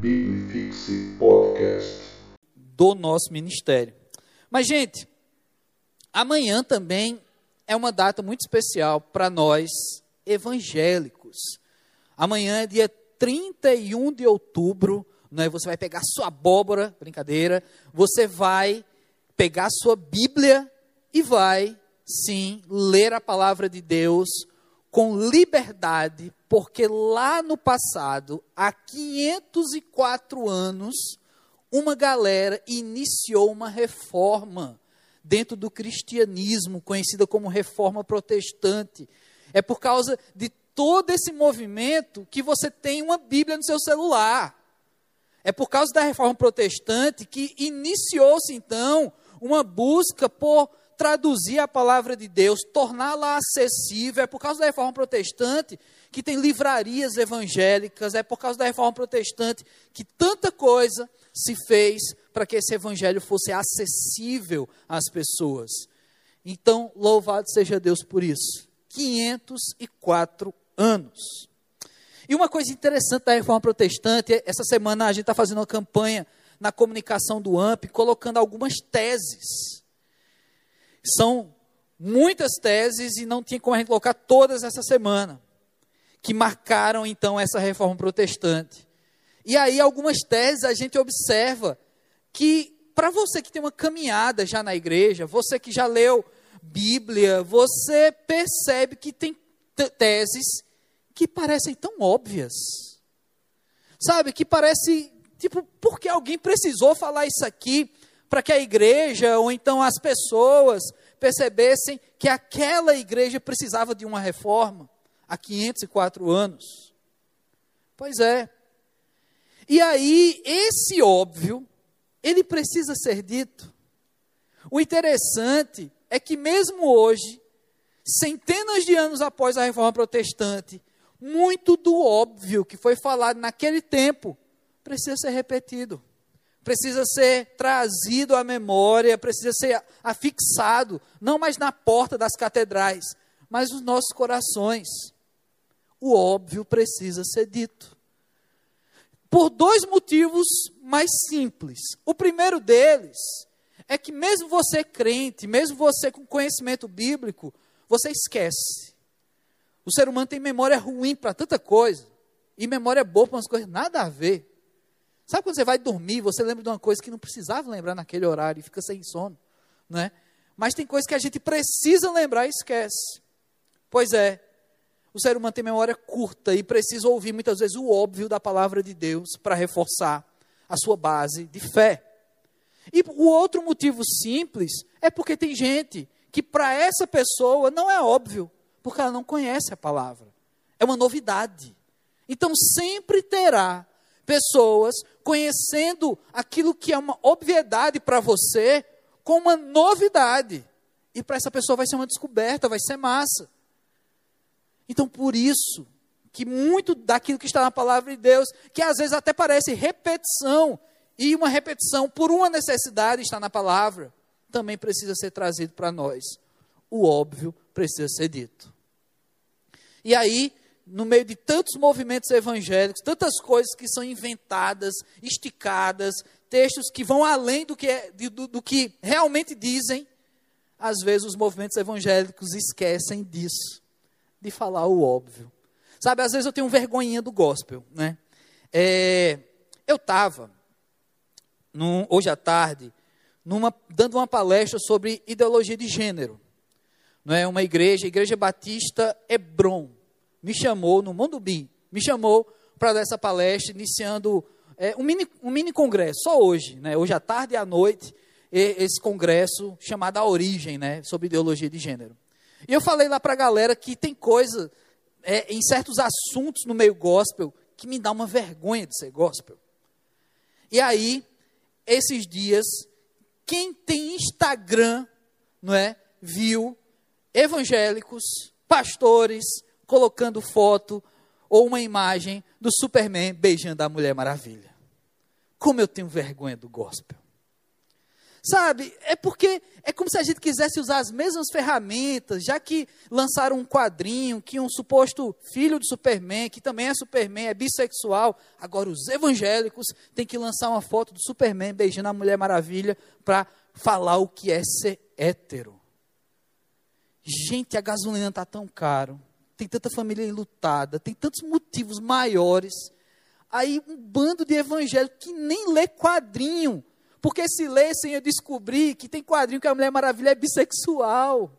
Bibifixe Podcast. do nosso ministério. Mas, gente, amanhã também é uma data muito especial para nós evangélicos. Amanhã é dia 31 de outubro, né? Você vai pegar sua abóbora, brincadeira, você vai pegar sua Bíblia e vai, sim, ler a palavra de Deus com liberdade, porque lá no passado, há 504 anos, uma galera iniciou uma reforma dentro do cristianismo, conhecida como reforma protestante. É por causa de todo esse movimento que você tem uma Bíblia no seu celular. É por causa da reforma protestante que iniciou-se então uma busca por traduzir a palavra de Deus, torná-la acessível. É por causa da reforma protestante que tem livrarias evangélicas, é por causa da reforma protestante que tanta coisa se fez para que esse evangelho fosse acessível às pessoas. Então, louvado seja Deus por isso. 504 anos. E uma coisa interessante da reforma protestante, essa semana a gente está fazendo uma campanha na comunicação do AMP, colocando algumas teses. São muitas teses e não tinha como a gente colocar todas essa semana, que marcaram então essa reforma protestante. E aí, algumas teses a gente observa que, para você que tem uma caminhada já na igreja, você que já leu Bíblia, você percebe que tem teses que parecem tão óbvias. Sabe, que parece, tipo, porque alguém precisou falar isso aqui para que a igreja ou então as pessoas percebessem que aquela igreja precisava de uma reforma há 504 anos. Pois é. E aí, esse óbvio, ele precisa ser dito. O interessante é que, mesmo hoje, centenas de anos após a reforma protestante, muito do óbvio que foi falado naquele tempo precisa ser repetido, precisa ser trazido à memória, precisa ser afixado, não mais na porta das catedrais, mas nos nossos corações. O óbvio precisa ser dito. Por dois motivos mais simples. O primeiro deles é que, mesmo você crente, mesmo você com conhecimento bíblico, você esquece. O ser humano tem memória ruim para tanta coisa, e memória boa para umas coisas nada a ver. Sabe quando você vai dormir, você lembra de uma coisa que não precisava lembrar naquele horário e fica sem sono, não é? Mas tem coisas que a gente precisa lembrar e esquece. Pois é, o ser humano tem memória curta e precisa ouvir muitas vezes o óbvio da palavra de Deus para reforçar a sua base de fé. E o outro motivo simples é porque tem gente que para essa pessoa não é óbvio, porque ela não conhece a palavra. É uma novidade. Então sempre terá pessoas conhecendo aquilo que é uma obviedade para você com uma novidade. E para essa pessoa vai ser uma descoberta, vai ser massa. Então por isso que muito daquilo que está na palavra de Deus, que às vezes até parece repetição, e uma repetição por uma necessidade está na palavra, também precisa ser trazido para nós. O óbvio precisa ser dito. E aí, no meio de tantos movimentos evangélicos, tantas coisas que são inventadas, esticadas, textos que vão além do que, é, do, do que realmente dizem, às vezes os movimentos evangélicos esquecem disso, de falar o óbvio. Sabe, às vezes eu tenho vergonhinha do gospel, né? É, eu estava, hoje à tarde, numa, dando uma palestra sobre ideologia de gênero. Não é uma igreja, a Igreja Batista Hebron, me chamou no Mondubim, me chamou para dar essa palestra, iniciando é, um, mini, um mini congresso, só hoje, né? hoje à tarde e à noite, esse congresso chamado A Origem, né? sobre ideologia de gênero. E eu falei lá para a galera que tem coisa é, em certos assuntos no meio gospel que me dá uma vergonha de ser gospel. E aí, esses dias, quem tem Instagram, não é, viu evangélicos, pastores colocando foto ou uma imagem do Superman beijando a Mulher Maravilha. Como eu tenho vergonha do gospel. Sabe? É porque é como se a gente quisesse usar as mesmas ferramentas, já que lançaram um quadrinho que um suposto filho de Superman, que também é Superman, é bissexual, agora os evangélicos têm que lançar uma foto do Superman beijando a Mulher Maravilha para falar o que é ser hétero. Gente, a gasolina está tão caro, tem tanta família enlutada, tem tantos motivos maiores. Aí um bando de evangélicos que nem lê quadrinho porque se lessem eu descobri que tem quadrinho que a Mulher Maravilha é bissexual.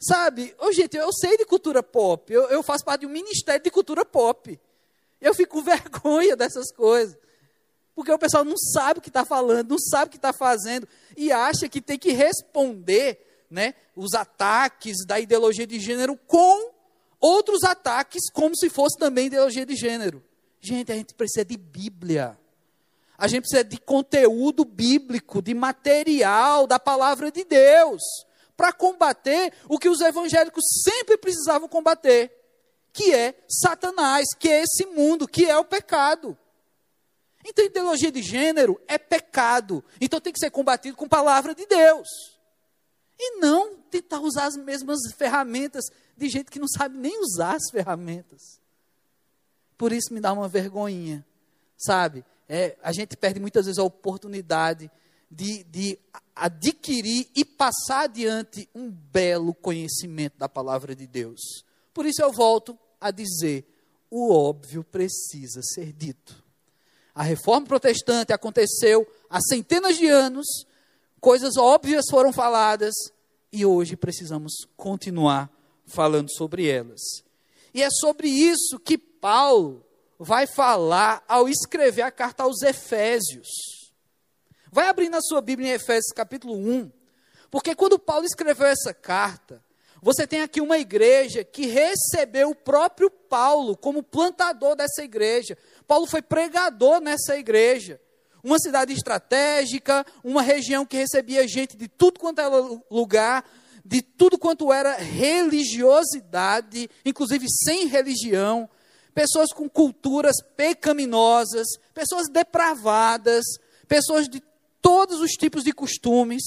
Sabe? Oh, gente, eu sei de cultura pop. Eu, eu faço parte de um ministério de cultura pop. Eu fico com vergonha dessas coisas. Porque o pessoal não sabe o que está falando, não sabe o que está fazendo. E acha que tem que responder né, os ataques da ideologia de gênero com outros ataques, como se fosse também ideologia de gênero. Gente, a gente precisa de Bíblia. A gente precisa de conteúdo bíblico, de material da palavra de Deus, para combater o que os evangélicos sempre precisavam combater, que é Satanás, que é esse mundo, que é o pecado. Então, ideologia de gênero é pecado. Então, tem que ser combatido com palavra de Deus. E não tentar usar as mesmas ferramentas de gente que não sabe nem usar as ferramentas. Por isso me dá uma vergonhinha, sabe? É, a gente perde muitas vezes a oportunidade de, de adquirir e passar adiante um belo conhecimento da palavra de Deus. Por isso eu volto a dizer: o óbvio precisa ser dito. A reforma protestante aconteceu há centenas de anos, coisas óbvias foram faladas e hoje precisamos continuar falando sobre elas. E é sobre isso que Paulo vai falar ao escrever a carta aos Efésios. Vai abrir na sua Bíblia em Efésios capítulo 1, porque quando Paulo escreveu essa carta, você tem aqui uma igreja que recebeu o próprio Paulo como plantador dessa igreja. Paulo foi pregador nessa igreja. Uma cidade estratégica, uma região que recebia gente de tudo quanto era lugar, de tudo quanto era religiosidade, inclusive sem religião pessoas com culturas pecaminosas, pessoas depravadas, pessoas de todos os tipos de costumes.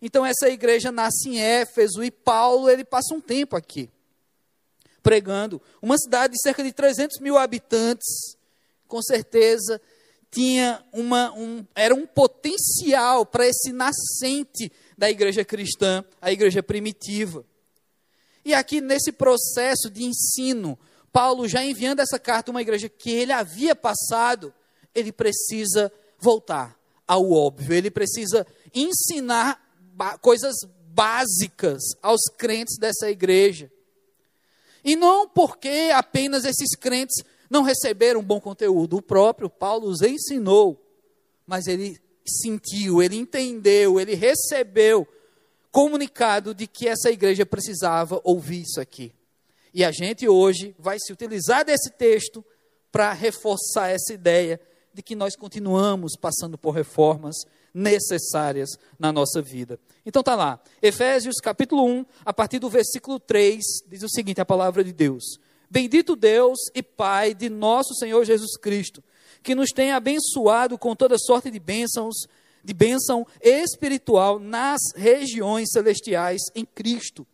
Então essa igreja nasce em Éfeso e Paulo ele passa um tempo aqui pregando. Uma cidade de cerca de 300 mil habitantes, com certeza tinha uma, um, era um potencial para esse nascente da igreja cristã, a igreja primitiva. E aqui nesse processo de ensino, Paulo, já enviando essa carta a uma igreja que ele havia passado, ele precisa voltar ao óbvio, ele precisa ensinar coisas básicas aos crentes dessa igreja. E não porque apenas esses crentes não receberam bom conteúdo, o próprio Paulo os ensinou, mas ele sentiu, ele entendeu, ele recebeu comunicado de que essa igreja precisava ouvir isso aqui. E a gente hoje vai se utilizar desse texto para reforçar essa ideia de que nós continuamos passando por reformas necessárias na nossa vida. Então tá lá, Efésios capítulo 1, a partir do versículo 3, diz o seguinte, a palavra de Deus: Bendito Deus e Pai de nosso Senhor Jesus Cristo, que nos tem abençoado com toda sorte de bênçãos, de bênção espiritual nas regiões celestiais em Cristo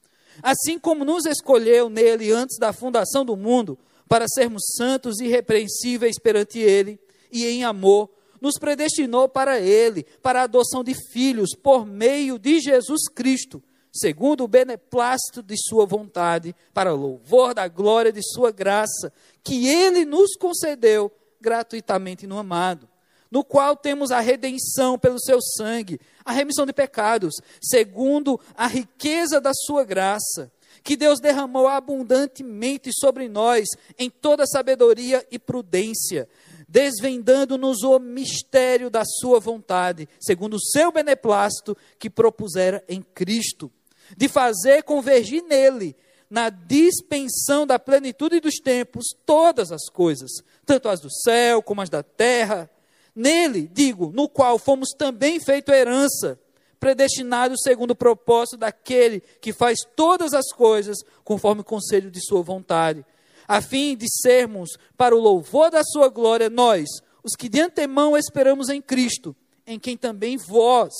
assim como nos escolheu nele antes da fundação do mundo, para sermos santos e irrepreensíveis perante ele, e em amor, nos predestinou para ele, para a adoção de filhos, por meio de Jesus Cristo, segundo o beneplácito de sua vontade, para louvor da glória de sua graça, que ele nos concedeu gratuitamente no amado no qual temos a redenção pelo seu sangue, a remissão de pecados, segundo a riqueza da sua graça, que Deus derramou abundantemente sobre nós em toda sabedoria e prudência, desvendando-nos o mistério da sua vontade, segundo o seu beneplácito que propusera em Cristo, de fazer convergir nele na dispensão da plenitude dos tempos todas as coisas, tanto as do céu como as da terra, Nele, digo, no qual fomos também feito herança, predestinados segundo o propósito daquele que faz todas as coisas conforme o conselho de sua vontade, a fim de sermos, para o louvor da sua glória, nós, os que de antemão esperamos em Cristo, em quem também vós,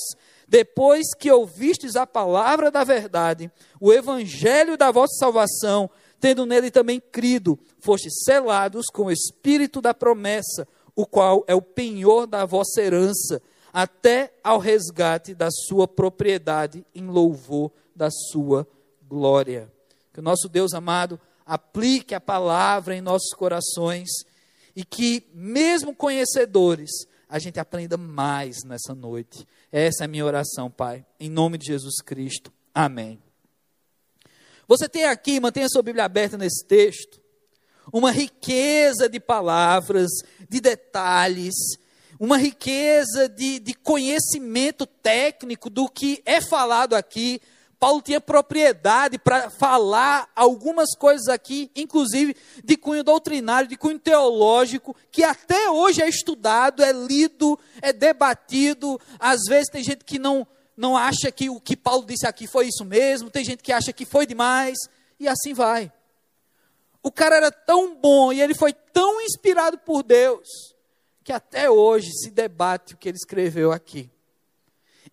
depois que ouvistes a palavra da verdade, o evangelho da vossa salvação, tendo nele também crido, fostes selados com o espírito da promessa, o qual é o penhor da vossa herança, até ao resgate da sua propriedade em louvor da sua glória. Que o nosso Deus amado aplique a palavra em nossos corações e que, mesmo conhecedores, a gente aprenda mais nessa noite. Essa é a minha oração, Pai, em nome de Jesus Cristo. Amém. Você tem aqui, mantenha sua Bíblia aberta nesse texto, uma riqueza de palavras, de detalhes, uma riqueza de, de conhecimento técnico do que é falado aqui. Paulo tinha propriedade para falar algumas coisas aqui, inclusive de cunho doutrinário, de cunho teológico, que até hoje é estudado, é lido, é debatido. Às vezes tem gente que não, não acha que o que Paulo disse aqui foi isso mesmo, tem gente que acha que foi demais, e assim vai. O cara era tão bom e ele foi tão inspirado por Deus, que até hoje se debate o que ele escreveu aqui.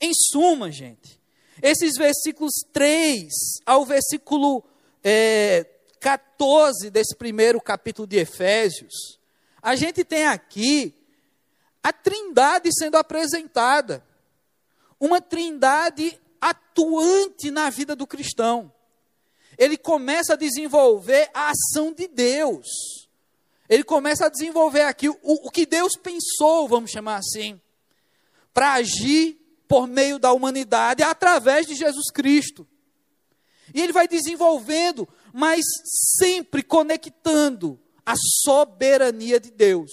Em suma, gente, esses versículos 3 ao versículo é, 14 desse primeiro capítulo de Efésios, a gente tem aqui a trindade sendo apresentada uma trindade atuante na vida do cristão. Ele começa a desenvolver a ação de Deus. Ele começa a desenvolver aqui o, o que Deus pensou, vamos chamar assim, para agir por meio da humanidade através de Jesus Cristo. E ele vai desenvolvendo, mas sempre conectando a soberania de Deus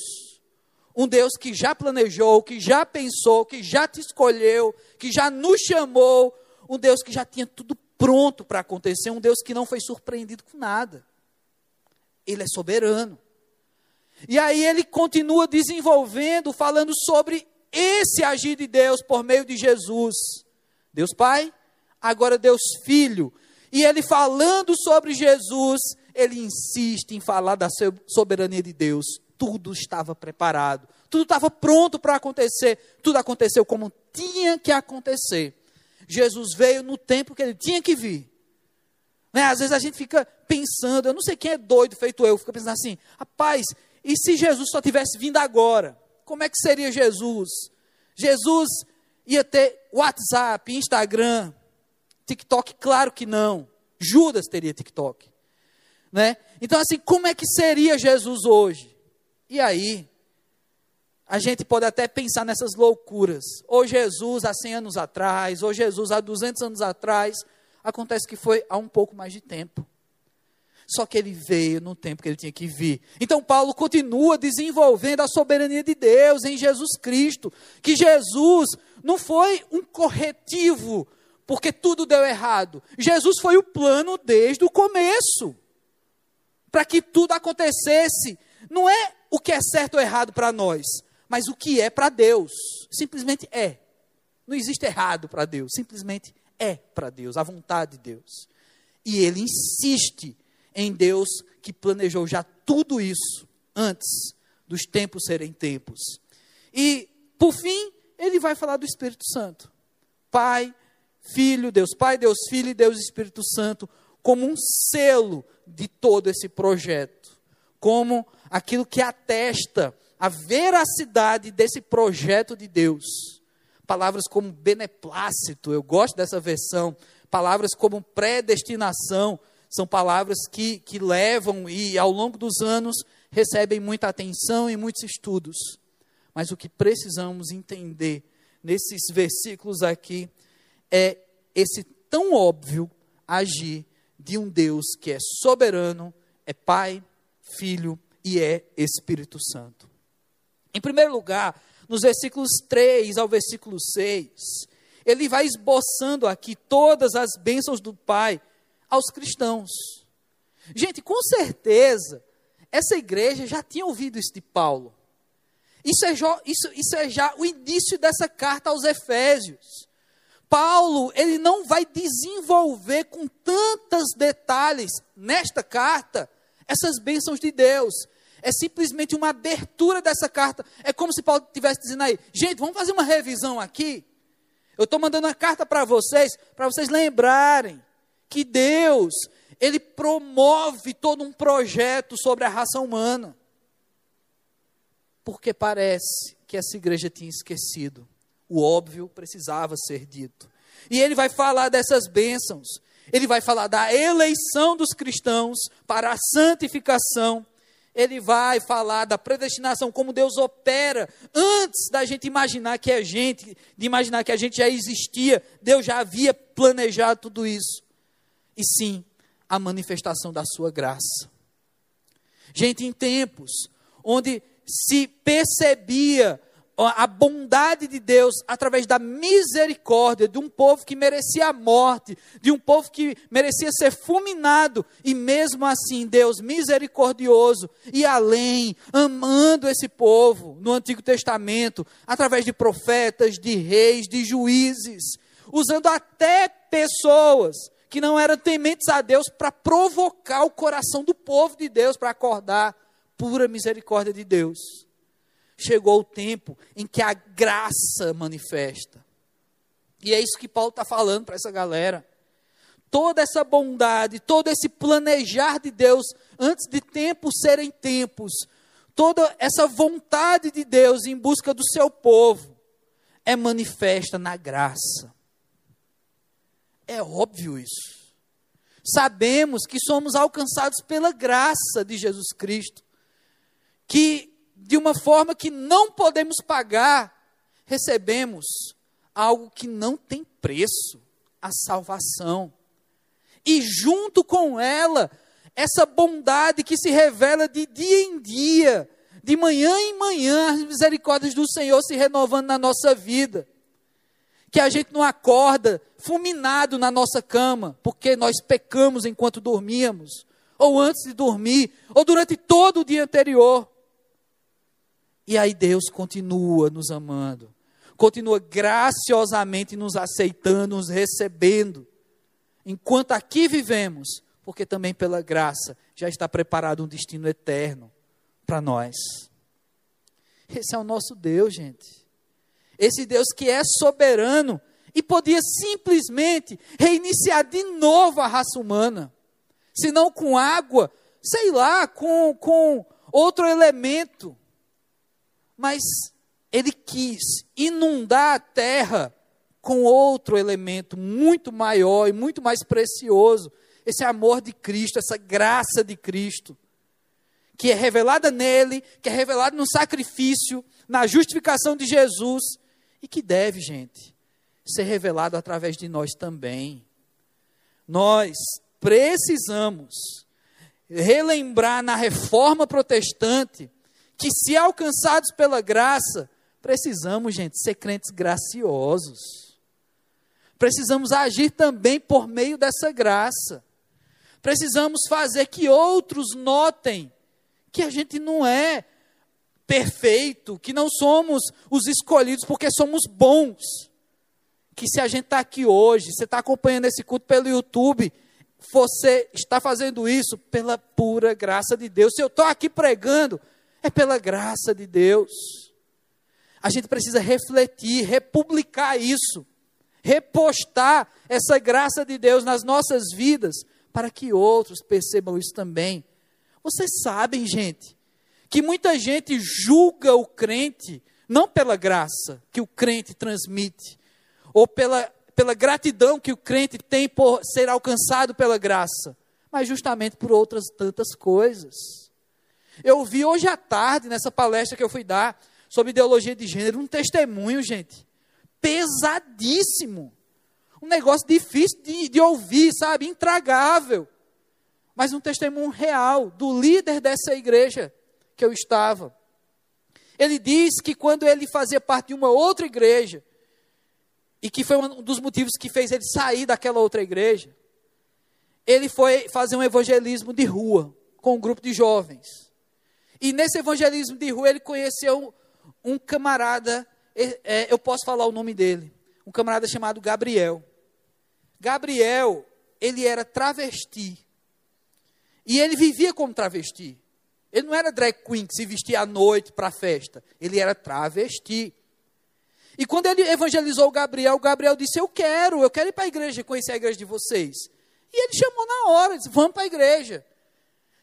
um Deus que já planejou, que já pensou, que já te escolheu, que já nos chamou, um Deus que já tinha tudo pronto para acontecer, um Deus que não foi surpreendido com nada. Ele é soberano. E aí ele continua desenvolvendo, falando sobre esse agir de Deus por meio de Jesus. Deus Pai, agora Deus Filho. E ele falando sobre Jesus, ele insiste em falar da soberania de Deus tudo estava preparado, tudo estava pronto para acontecer, tudo aconteceu como tinha que acontecer. Jesus veio no tempo que ele tinha que vir. Né? Às vezes a gente fica pensando, eu não sei quem é doido feito eu, fica pensando assim, rapaz, e se Jesus só tivesse vindo agora? Como é que seria Jesus? Jesus ia ter WhatsApp, Instagram, TikTok? Claro que não. Judas teria TikTok. Né? Então, assim, como é que seria Jesus hoje? E aí, a gente pode até pensar nessas loucuras. Ou Jesus há 100 anos atrás, ou Jesus há 200 anos atrás. Acontece que foi há um pouco mais de tempo. Só que ele veio no tempo que ele tinha que vir. Então Paulo continua desenvolvendo a soberania de Deus em Jesus Cristo. Que Jesus não foi um corretivo porque tudo deu errado. Jesus foi o plano desde o começo. Para que tudo acontecesse. Não é o que é certo ou errado para nós, mas o que é para Deus. Simplesmente é. Não existe errado para Deus, simplesmente é para Deus, a vontade de Deus. E ele insiste em Deus que planejou já tudo isso antes dos tempos serem tempos. E, por fim, ele vai falar do Espírito Santo. Pai, Filho, Deus Pai, Deus Filho e Deus Espírito Santo, como um selo de todo esse projeto. Como aquilo que atesta a veracidade desse projeto de Deus. Palavras como beneplácito, eu gosto dessa versão. Palavras como predestinação, são palavras que, que levam e ao longo dos anos recebem muita atenção e muitos estudos. Mas o que precisamos entender nesses versículos aqui é esse tão óbvio agir de um Deus que é soberano, é Pai, Filho e é Espírito Santo. Em primeiro lugar, nos versículos 3 ao versículo 6, ele vai esboçando aqui todas as bênçãos do Pai aos cristãos. Gente, com certeza, essa igreja já tinha ouvido isso de Paulo. Isso é, já, isso, isso é já o início dessa carta aos Efésios. Paulo, ele não vai desenvolver com tantos detalhes nesta carta essas bênçãos de Deus. É simplesmente uma abertura dessa carta. É como se Paulo estivesse dizendo aí: gente, vamos fazer uma revisão aqui. Eu estou mandando uma carta para vocês, para vocês lembrarem que Deus, Ele promove todo um projeto sobre a raça humana. Porque parece que essa igreja tinha esquecido. O óbvio precisava ser dito. E ele vai falar dessas bênçãos. Ele vai falar da eleição dos cristãos para a santificação ele vai falar da predestinação, como Deus opera antes da gente imaginar que é gente, de imaginar que a gente já existia, Deus já havia planejado tudo isso. E sim, a manifestação da sua graça. Gente, em tempos onde se percebia a bondade de Deus através da misericórdia de um povo que merecia a morte, de um povo que merecia ser fulminado, e mesmo assim Deus misericordioso e além, amando esse povo no Antigo Testamento, através de profetas, de reis, de juízes, usando até pessoas que não eram tementes a Deus para provocar o coração do povo de Deus para acordar pura misericórdia de Deus chegou o tempo em que a graça manifesta. E é isso que Paulo está falando para essa galera. Toda essa bondade, todo esse planejar de Deus antes de tempos serem tempos, toda essa vontade de Deus em busca do seu povo é manifesta na graça. É óbvio isso. Sabemos que somos alcançados pela graça de Jesus Cristo, uma forma que não podemos pagar, recebemos algo que não tem preço a salvação. E junto com ela, essa bondade que se revela de dia em dia, de manhã em manhã, as misericórdias do Senhor se renovando na nossa vida. Que a gente não acorda fulminado na nossa cama, porque nós pecamos enquanto dormíamos, ou antes de dormir, ou durante todo o dia anterior. E aí Deus continua nos amando, continua graciosamente nos aceitando, nos recebendo, enquanto aqui vivemos, porque também pela graça já está preparado um destino eterno para nós. Esse é o nosso Deus, gente. Esse Deus que é soberano e podia simplesmente reiniciar de novo a raça humana, se não com água, sei lá, com, com outro elemento mas ele quis inundar a terra com outro elemento muito maior e muito mais precioso, esse amor de Cristo, essa graça de Cristo, que é revelada nele, que é revelada no sacrifício, na justificação de Jesus e que deve, gente, ser revelado através de nós também. Nós precisamos relembrar na reforma protestante que se alcançados pela graça, precisamos, gente, ser crentes graciosos. Precisamos agir também por meio dessa graça. Precisamos fazer que outros notem que a gente não é perfeito, que não somos os escolhidos porque somos bons. Que se a gente está aqui hoje, você está acompanhando esse culto pelo YouTube, você está fazendo isso pela pura graça de Deus. Se eu estou aqui pregando, é pela graça de Deus. A gente precisa refletir, republicar isso, repostar essa graça de Deus nas nossas vidas, para que outros percebam isso também. Vocês sabem, gente, que muita gente julga o crente não pela graça que o crente transmite, ou pela, pela gratidão que o crente tem por ser alcançado pela graça, mas justamente por outras tantas coisas. Eu vi hoje à tarde, nessa palestra que eu fui dar, sobre ideologia de gênero, um testemunho, gente, pesadíssimo. Um negócio difícil de, de ouvir, sabe? Intragável. Mas um testemunho real do líder dessa igreja que eu estava. Ele diz que quando ele fazia parte de uma outra igreja, e que foi um dos motivos que fez ele sair daquela outra igreja, ele foi fazer um evangelismo de rua com um grupo de jovens. E nesse evangelismo de rua ele conheceu um camarada, é, é, eu posso falar o nome dele, um camarada chamado Gabriel. Gabriel, ele era travesti. E ele vivia como travesti. Ele não era drag queen que se vestia à noite para a festa. Ele era travesti. E quando ele evangelizou o Gabriel, o Gabriel disse: Eu quero, eu quero ir para a igreja, conhecer a igreja de vocês. E ele chamou na hora, disse: Vamos para a igreja.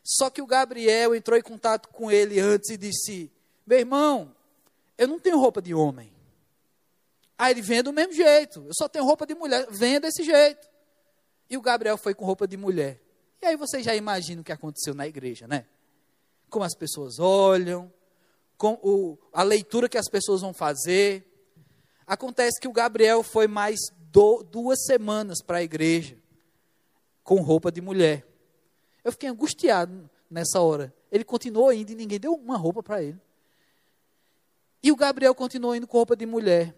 Só que o Gabriel entrou em contato com ele antes e disse: Meu irmão, eu não tenho roupa de homem. Aí ele vem do mesmo jeito. Eu só tenho roupa de mulher. Venha desse jeito. E o Gabriel foi com roupa de mulher. E aí você já imagina o que aconteceu na igreja, né? Como as pessoas olham, com o, a leitura que as pessoas vão fazer. Acontece que o Gabriel foi mais do, duas semanas para a igreja com roupa de mulher. Eu fiquei angustiado nessa hora. Ele continuou indo e ninguém deu uma roupa para ele. E o Gabriel continuou indo com roupa de mulher.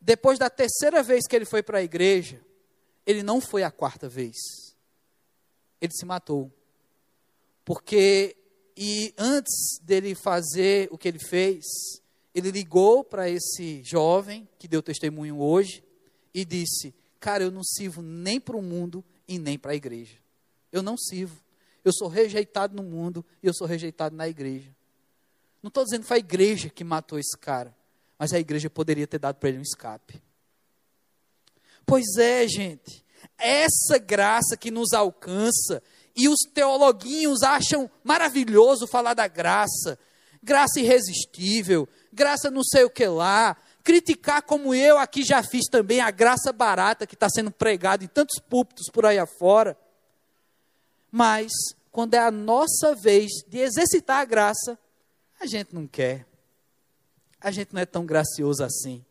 Depois da terceira vez que ele foi para a igreja, ele não foi a quarta vez. Ele se matou. Porque, e antes dele fazer o que ele fez, ele ligou para esse jovem que deu testemunho hoje e disse: Cara, eu não sirvo nem para o mundo e nem para a igreja. Eu não sirvo. Eu sou rejeitado no mundo e eu sou rejeitado na igreja. Não estou dizendo que foi a igreja que matou esse cara mas a igreja poderia ter dado para ele um escape. Pois é, gente, essa graça que nos alcança, e os teologuinhos acham maravilhoso falar da graça, graça irresistível, graça não sei o que lá, criticar como eu aqui já fiz também a graça barata que está sendo pregada em tantos púlpitos por aí afora. Mas, quando é a nossa vez de exercitar a graça, a gente não quer a gente não é tão gracioso assim.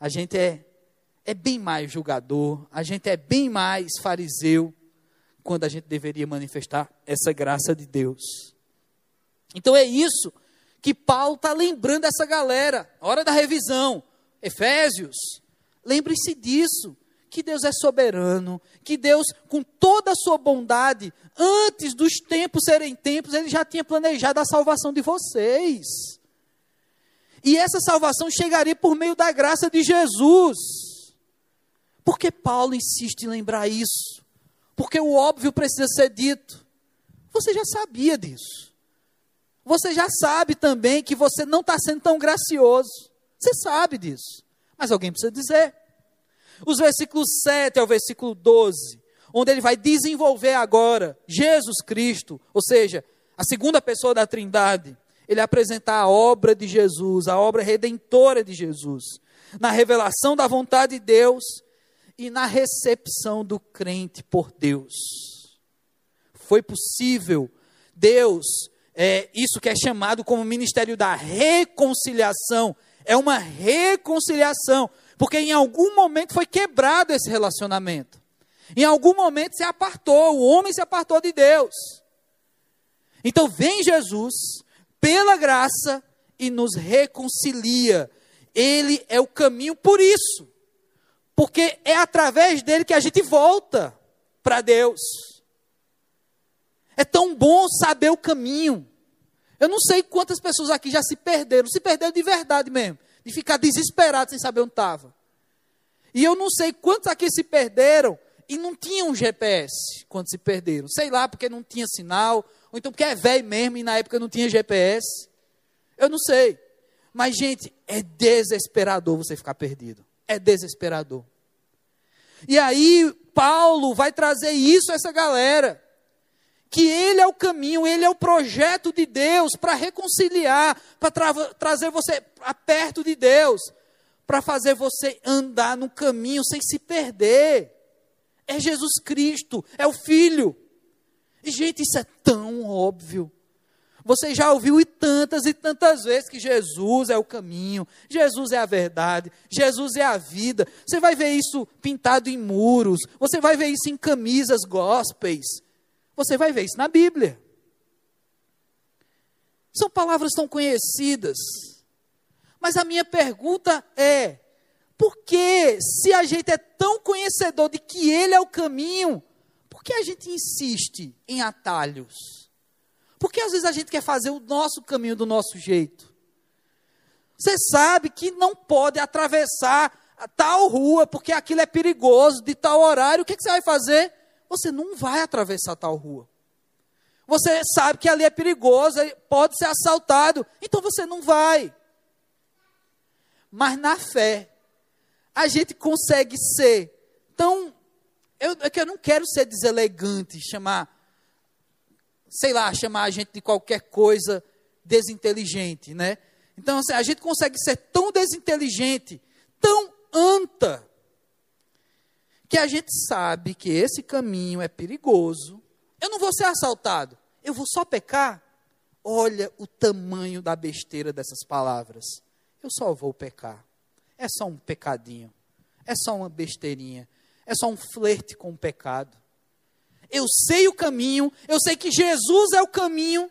A gente é, é bem mais julgador, a gente é bem mais fariseu, quando a gente deveria manifestar essa graça de Deus. Então é isso que Paulo está lembrando essa galera, hora da revisão. Efésios, lembre-se disso, que Deus é soberano, que Deus, com toda a sua bondade, antes dos tempos serem tempos, Ele já tinha planejado a salvação de vocês. E essa salvação chegaria por meio da graça de Jesus. Por que Paulo insiste em lembrar isso? Porque o óbvio precisa ser dito. Você já sabia disso. Você já sabe também que você não está sendo tão gracioso. Você sabe disso. Mas alguém precisa dizer. Os versículos 7 ao versículo 12, onde ele vai desenvolver agora Jesus Cristo, ou seja, a segunda pessoa da Trindade, ele apresentar a obra de Jesus, a obra redentora de Jesus, na revelação da vontade de Deus e na recepção do crente por Deus. Foi possível Deus, é, isso que é chamado como ministério da reconciliação, é uma reconciliação, porque em algum momento foi quebrado esse relacionamento. Em algum momento se apartou, o homem se apartou de Deus. Então vem Jesus, pela graça e nos reconcilia. Ele é o caminho por isso. Porque é através dele que a gente volta para Deus. É tão bom saber o caminho. Eu não sei quantas pessoas aqui já se perderam, se perderam de verdade mesmo, de ficar desesperado sem saber onde estava. E eu não sei quantos aqui se perderam e não tinham GPS quando se perderam. Sei lá, porque não tinha sinal, ou então porque é velho mesmo e na época não tinha GPS. Eu não sei. Mas, gente, é desesperador você ficar perdido. É desesperador. E aí, Paulo vai trazer isso a essa galera. Que ele é o caminho, ele é o projeto de Deus para reconciliar, para tra trazer você perto de Deus, para fazer você andar no caminho sem se perder. É Jesus Cristo, é o Filho. E, gente, isso é tão óbvio. Você já ouviu e tantas e tantas vezes que Jesus é o caminho, Jesus é a verdade, Jesus é a vida. Você vai ver isso pintado em muros, você vai ver isso em camisas gospels, você vai ver isso na Bíblia. São palavras tão conhecidas. Mas a minha pergunta é: por que, se a gente é tão conhecedor de que Ele é o caminho, por que a gente insiste em atalhos? Por que às vezes a gente quer fazer o nosso caminho do nosso jeito? Você sabe que não pode atravessar tal rua, porque aquilo é perigoso, de tal horário. O que, que você vai fazer? Você não vai atravessar tal rua. Você sabe que ali é perigoso, pode ser assaltado, então você não vai. Mas na fé, a gente consegue ser tão. Eu, é eu não quero ser deselegante, chamar, sei lá, chamar a gente de qualquer coisa desinteligente, né? Então, assim, a gente consegue ser tão desinteligente, tão anta, que a gente sabe que esse caminho é perigoso. Eu não vou ser assaltado, eu vou só pecar. Olha o tamanho da besteira dessas palavras. Eu só vou pecar. É só um pecadinho. É só uma besteirinha. É só um flerte com o pecado. Eu sei o caminho, eu sei que Jesus é o caminho,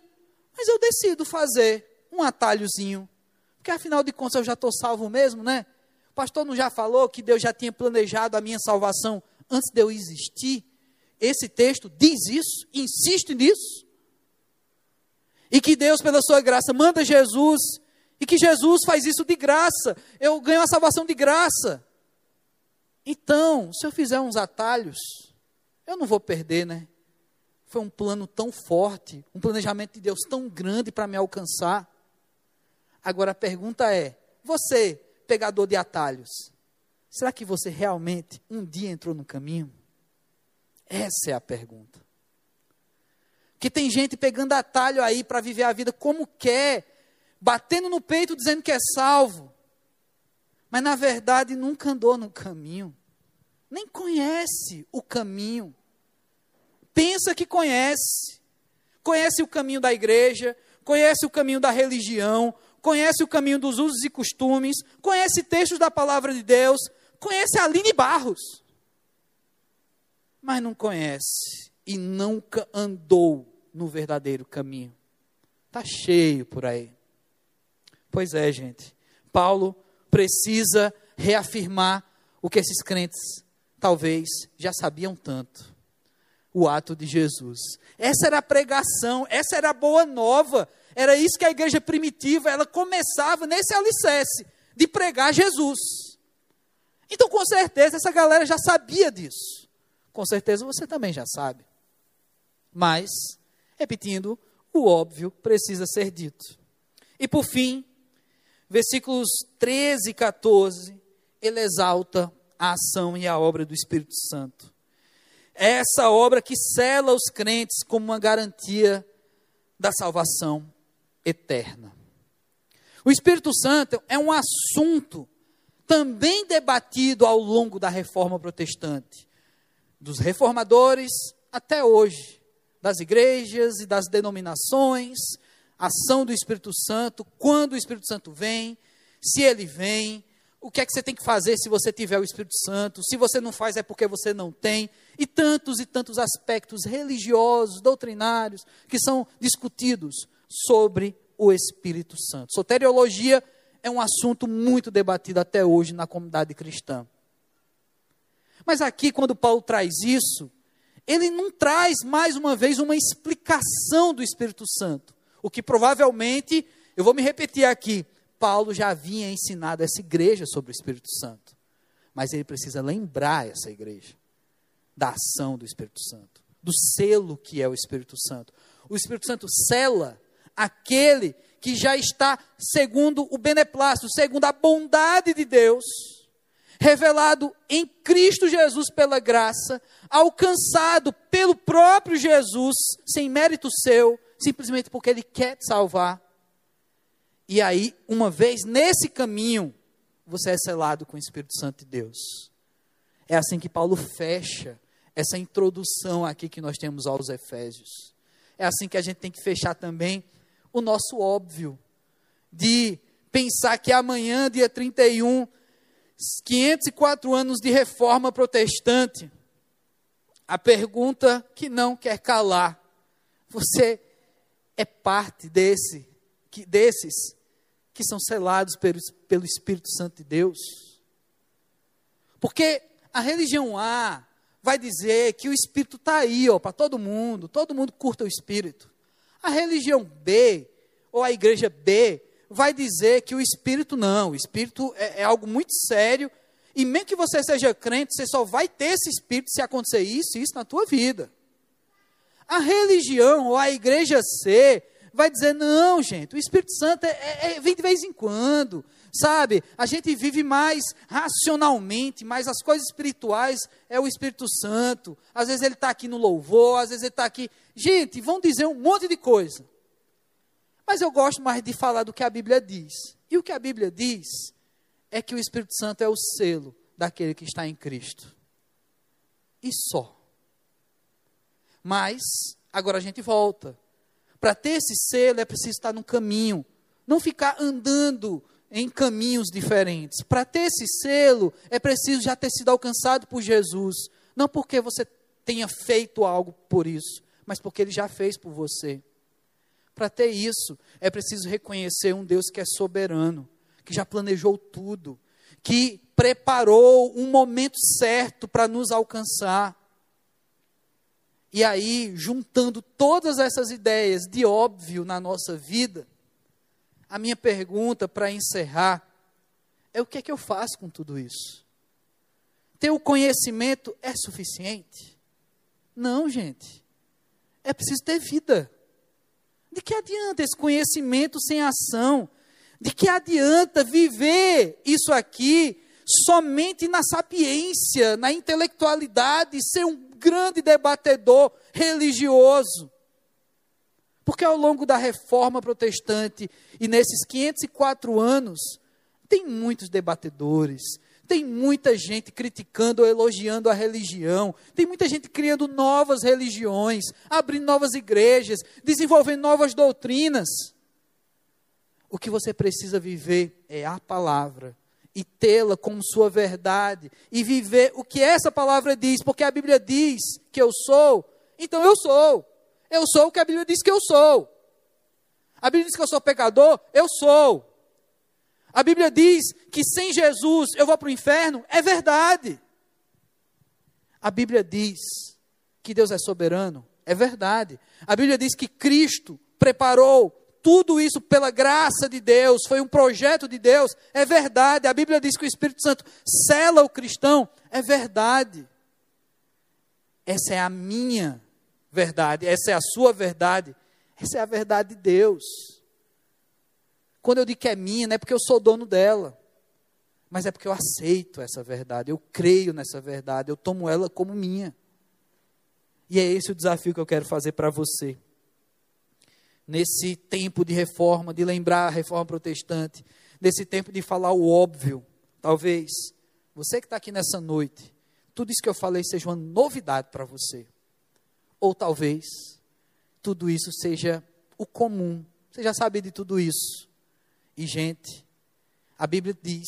mas eu decido fazer um atalhozinho. Porque afinal de contas eu já estou salvo mesmo, né? Pastor não já falou que Deus já tinha planejado a minha salvação antes de eu existir? Esse texto diz isso, insiste nisso. E que Deus, pela sua graça, manda Jesus, e que Jesus faz isso de graça. Eu ganho a salvação de graça. Então, se eu fizer uns atalhos, eu não vou perder, né? Foi um plano tão forte, um planejamento de Deus tão grande para me alcançar. Agora a pergunta é: você, pegador de atalhos, será que você realmente um dia entrou no caminho? Essa é a pergunta. Que tem gente pegando atalho aí para viver a vida como quer, batendo no peito dizendo que é salvo, mas na verdade nunca andou no caminho, nem conhece o caminho pensa que conhece. Conhece o caminho da igreja, conhece o caminho da religião, conhece o caminho dos usos e costumes, conhece textos da palavra de Deus, conhece Aline Barros. Mas não conhece e nunca andou no verdadeiro caminho. Está cheio por aí. Pois é, gente. Paulo precisa reafirmar o que esses crentes talvez já sabiam tanto o ato de Jesus. Essa era a pregação, essa era a boa nova. Era isso que a igreja primitiva, ela começava nesse alicerce de pregar Jesus. Então, com certeza, essa galera já sabia disso. Com certeza você também já sabe. Mas, repetindo, o óbvio precisa ser dito. E por fim, versículos 13 e 14, ele exalta a ação e a obra do Espírito Santo essa obra que sela os crentes como uma garantia da salvação eterna. O Espírito Santo é um assunto também debatido ao longo da reforma protestante, dos reformadores até hoje, das igrejas e das denominações, ação do Espírito Santo, quando o Espírito Santo vem, se ele vem, o que é que você tem que fazer se você tiver o Espírito Santo, se você não faz é porque você não tem, e tantos e tantos aspectos religiosos, doutrinários, que são discutidos sobre o Espírito Santo. Soteriologia é um assunto muito debatido até hoje na comunidade cristã. Mas aqui, quando Paulo traz isso, ele não traz mais uma vez uma explicação do Espírito Santo, o que provavelmente, eu vou me repetir aqui, Paulo já havia ensinado essa igreja sobre o Espírito Santo. Mas ele precisa lembrar essa igreja da ação do Espírito Santo, do selo que é o Espírito Santo. O Espírito Santo sela aquele que já está segundo o beneplácito, segundo a bondade de Deus, revelado em Cristo Jesus pela graça, alcançado pelo próprio Jesus, sem mérito seu, simplesmente porque ele quer te salvar e aí, uma vez nesse caminho, você é selado com o Espírito Santo de Deus. É assim que Paulo fecha essa introdução aqui que nós temos aos Efésios. É assim que a gente tem que fechar também o nosso óbvio de pensar que amanhã, dia 31, 504 anos de reforma protestante, a pergunta que não quer calar: você é parte desse, que, desses que são selados pelo, pelo Espírito Santo de Deus. Porque a religião A vai dizer que o Espírito está aí, para todo mundo, todo mundo curta o Espírito. A religião B, ou a igreja B, vai dizer que o Espírito não, o Espírito é, é algo muito sério, e mesmo que você seja crente, você só vai ter esse Espírito se acontecer isso e isso na tua vida. A religião ou a igreja C vai dizer: não, gente, o Espírito Santo é, é, é, vem de vez em quando, sabe? A gente vive mais racionalmente, mas as coisas espirituais é o Espírito Santo. Às vezes ele está aqui no louvor, às vezes ele está aqui. Gente, vão dizer um monte de coisa. Mas eu gosto mais de falar do que a Bíblia diz. E o que a Bíblia diz é que o Espírito Santo é o selo daquele que está em Cristo. E só. Mas, agora a gente volta. Para ter esse selo é preciso estar no caminho, não ficar andando em caminhos diferentes. Para ter esse selo é preciso já ter sido alcançado por Jesus, não porque você tenha feito algo por isso, mas porque ele já fez por você. Para ter isso, é preciso reconhecer um Deus que é soberano, que já planejou tudo, que preparou um momento certo para nos alcançar. E aí, juntando todas essas ideias de óbvio na nossa vida, a minha pergunta para encerrar é: o que é que eu faço com tudo isso? Ter o conhecimento é suficiente? Não, gente. É preciso ter vida. De que adianta esse conhecimento sem ação? De que adianta viver isso aqui somente na sapiência, na intelectualidade, ser um grande debatedor religioso. Porque ao longo da reforma protestante e nesses 504 anos, tem muitos debatedores, tem muita gente criticando ou elogiando a religião, tem muita gente criando novas religiões, abrindo novas igrejas, desenvolvendo novas doutrinas. O que você precisa viver é a palavra e tê-la como sua verdade e viver o que essa palavra diz, porque a Bíblia diz que eu sou, então eu sou. Eu sou o que a Bíblia diz que eu sou. A Bíblia diz que eu sou pecador, eu sou. A Bíblia diz que sem Jesus eu vou para o inferno, é verdade. A Bíblia diz que Deus é soberano, é verdade. A Bíblia diz que Cristo preparou tudo isso pela graça de Deus, foi um projeto de Deus, é verdade. A Bíblia diz que o Espírito Santo cela o cristão, é verdade. Essa é a minha verdade, essa é a sua verdade, essa é a verdade de Deus. Quando eu digo que é minha, não é porque eu sou dono dela, mas é porque eu aceito essa verdade, eu creio nessa verdade, eu tomo ela como minha. E é esse o desafio que eu quero fazer para você nesse tempo de reforma, de lembrar a reforma protestante, nesse tempo de falar o óbvio. Talvez você que está aqui nessa noite, tudo isso que eu falei seja uma novidade para você. Ou talvez tudo isso seja o comum. Você já sabe de tudo isso. E, gente, a Bíblia diz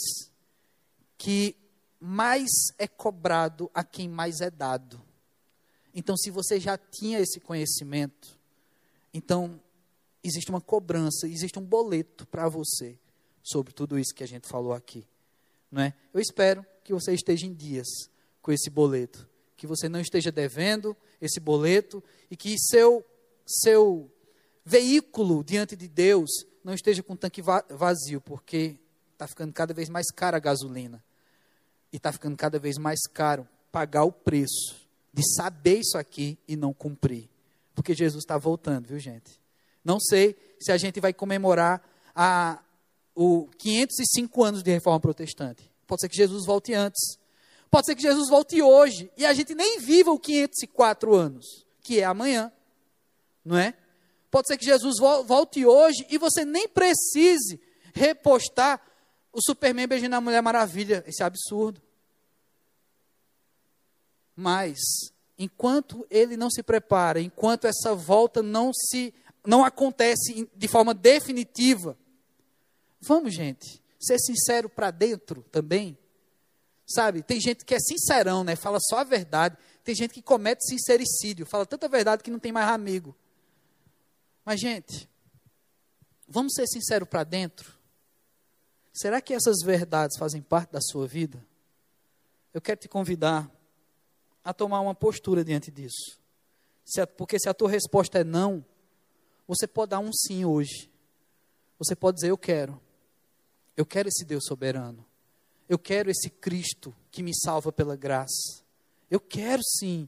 que mais é cobrado a quem mais é dado. Então, se você já tinha esse conhecimento, então existe uma cobrança, existe um boleto para você sobre tudo isso que a gente falou aqui. Não é? Eu espero que você esteja em dias com esse boleto, que você não esteja devendo esse boleto e que seu seu veículo diante de Deus não esteja com tanque vazio, porque está ficando cada vez mais cara a gasolina e está ficando cada vez mais caro pagar o preço de saber isso aqui e não cumprir, porque Jesus está voltando, viu gente? Não sei se a gente vai comemorar a, o 505 anos de reforma protestante. Pode ser que Jesus volte antes. Pode ser que Jesus volte hoje e a gente nem viva o 504 anos, que é amanhã. Não é? Pode ser que Jesus volte hoje e você nem precise repostar o Superman beijando a Mulher Maravilha. Esse é absurdo. Mas, enquanto ele não se prepara, enquanto essa volta não se não acontece de forma definitiva. Vamos, gente, ser sincero para dentro também. Sabe, tem gente que é sincerão, né? Fala só a verdade. Tem gente que comete sincericídio, fala tanta verdade que não tem mais amigo. Mas, gente, vamos ser sinceros para dentro. Será que essas verdades fazem parte da sua vida? Eu quero te convidar a tomar uma postura diante disso. porque se a tua resposta é não, você pode dar um sim hoje. Você pode dizer: Eu quero. Eu quero esse Deus soberano. Eu quero esse Cristo que me salva pela graça. Eu quero sim.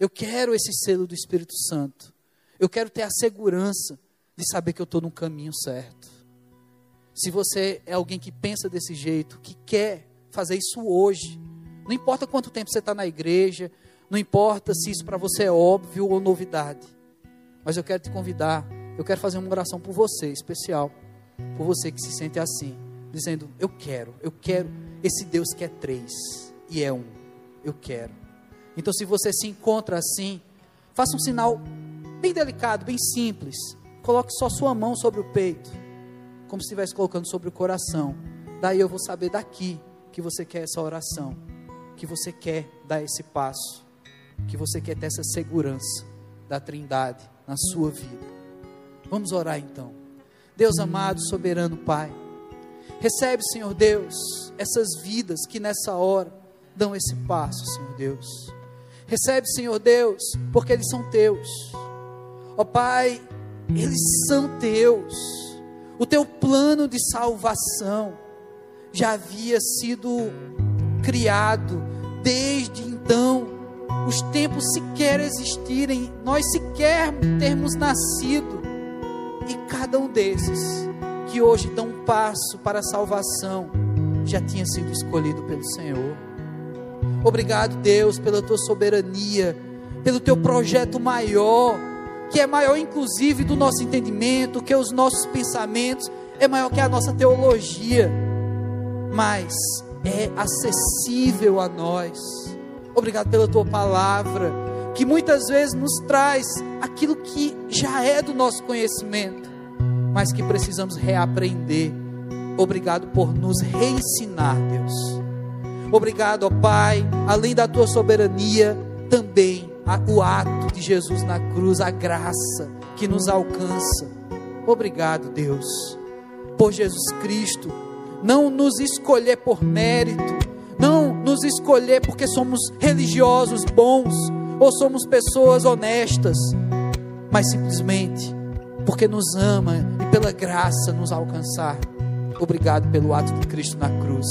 Eu quero esse selo do Espírito Santo. Eu quero ter a segurança de saber que eu estou no caminho certo. Se você é alguém que pensa desse jeito, que quer fazer isso hoje, não importa quanto tempo você está na igreja, não importa se isso para você é óbvio ou novidade, mas eu quero te convidar, eu quero fazer uma oração por você, especial, por você que se sente assim, dizendo: Eu quero, eu quero esse Deus que é três e é um, eu quero. Então, se você se encontra assim, faça um sinal bem delicado, bem simples. Coloque só sua mão sobre o peito, como se estivesse colocando sobre o coração. Daí eu vou saber daqui que você quer essa oração, que você quer dar esse passo, que você quer ter essa segurança da Trindade na sua vida. Vamos orar então. Deus amado, soberano Pai, recebe, Senhor Deus, essas vidas que nessa hora dão esse passo, Senhor Deus. Recebe, Senhor Deus, porque eles são teus. Ó oh, Pai, eles são teus. O teu plano de salvação já havia sido criado desde então. Os tempos sequer existirem, nós sequer termos nascido. E cada um desses que hoje dão um passo para a salvação já tinha sido escolhido pelo Senhor. Obrigado, Deus, pela tua soberania, pelo teu projeto maior, que é maior inclusive do nosso entendimento, que os nossos pensamentos, é maior que a nossa teologia, mas é acessível a nós. Obrigado pela tua palavra, que muitas vezes nos traz aquilo que já é do nosso conhecimento, mas que precisamos reaprender. Obrigado por nos reensinar, Deus. Obrigado, ó Pai, além da tua soberania, também o ato de Jesus na cruz, a graça que nos alcança. Obrigado, Deus, por Jesus Cristo, não nos escolher por mérito, não nos escolher porque somos religiosos bons ou somos pessoas honestas, mas simplesmente porque nos ama pela graça nos alcançar. Obrigado pelo ato de Cristo na cruz.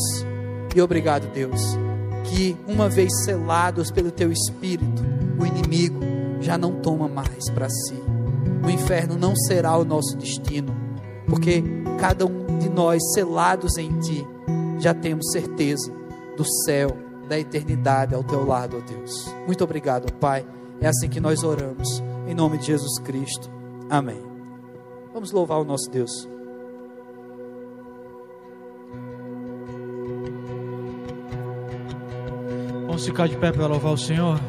E obrigado, Deus, que uma vez selados pelo teu espírito, o inimigo já não toma mais para si. O inferno não será o nosso destino, porque cada um de nós selados em ti já temos certeza do céu, da eternidade ao teu lado, ó Deus. Muito obrigado, Pai. É assim que nós oramos, em nome de Jesus Cristo. Amém. Vamos louvar o nosso Deus. Vamos ficar de pé para louvar o Senhor.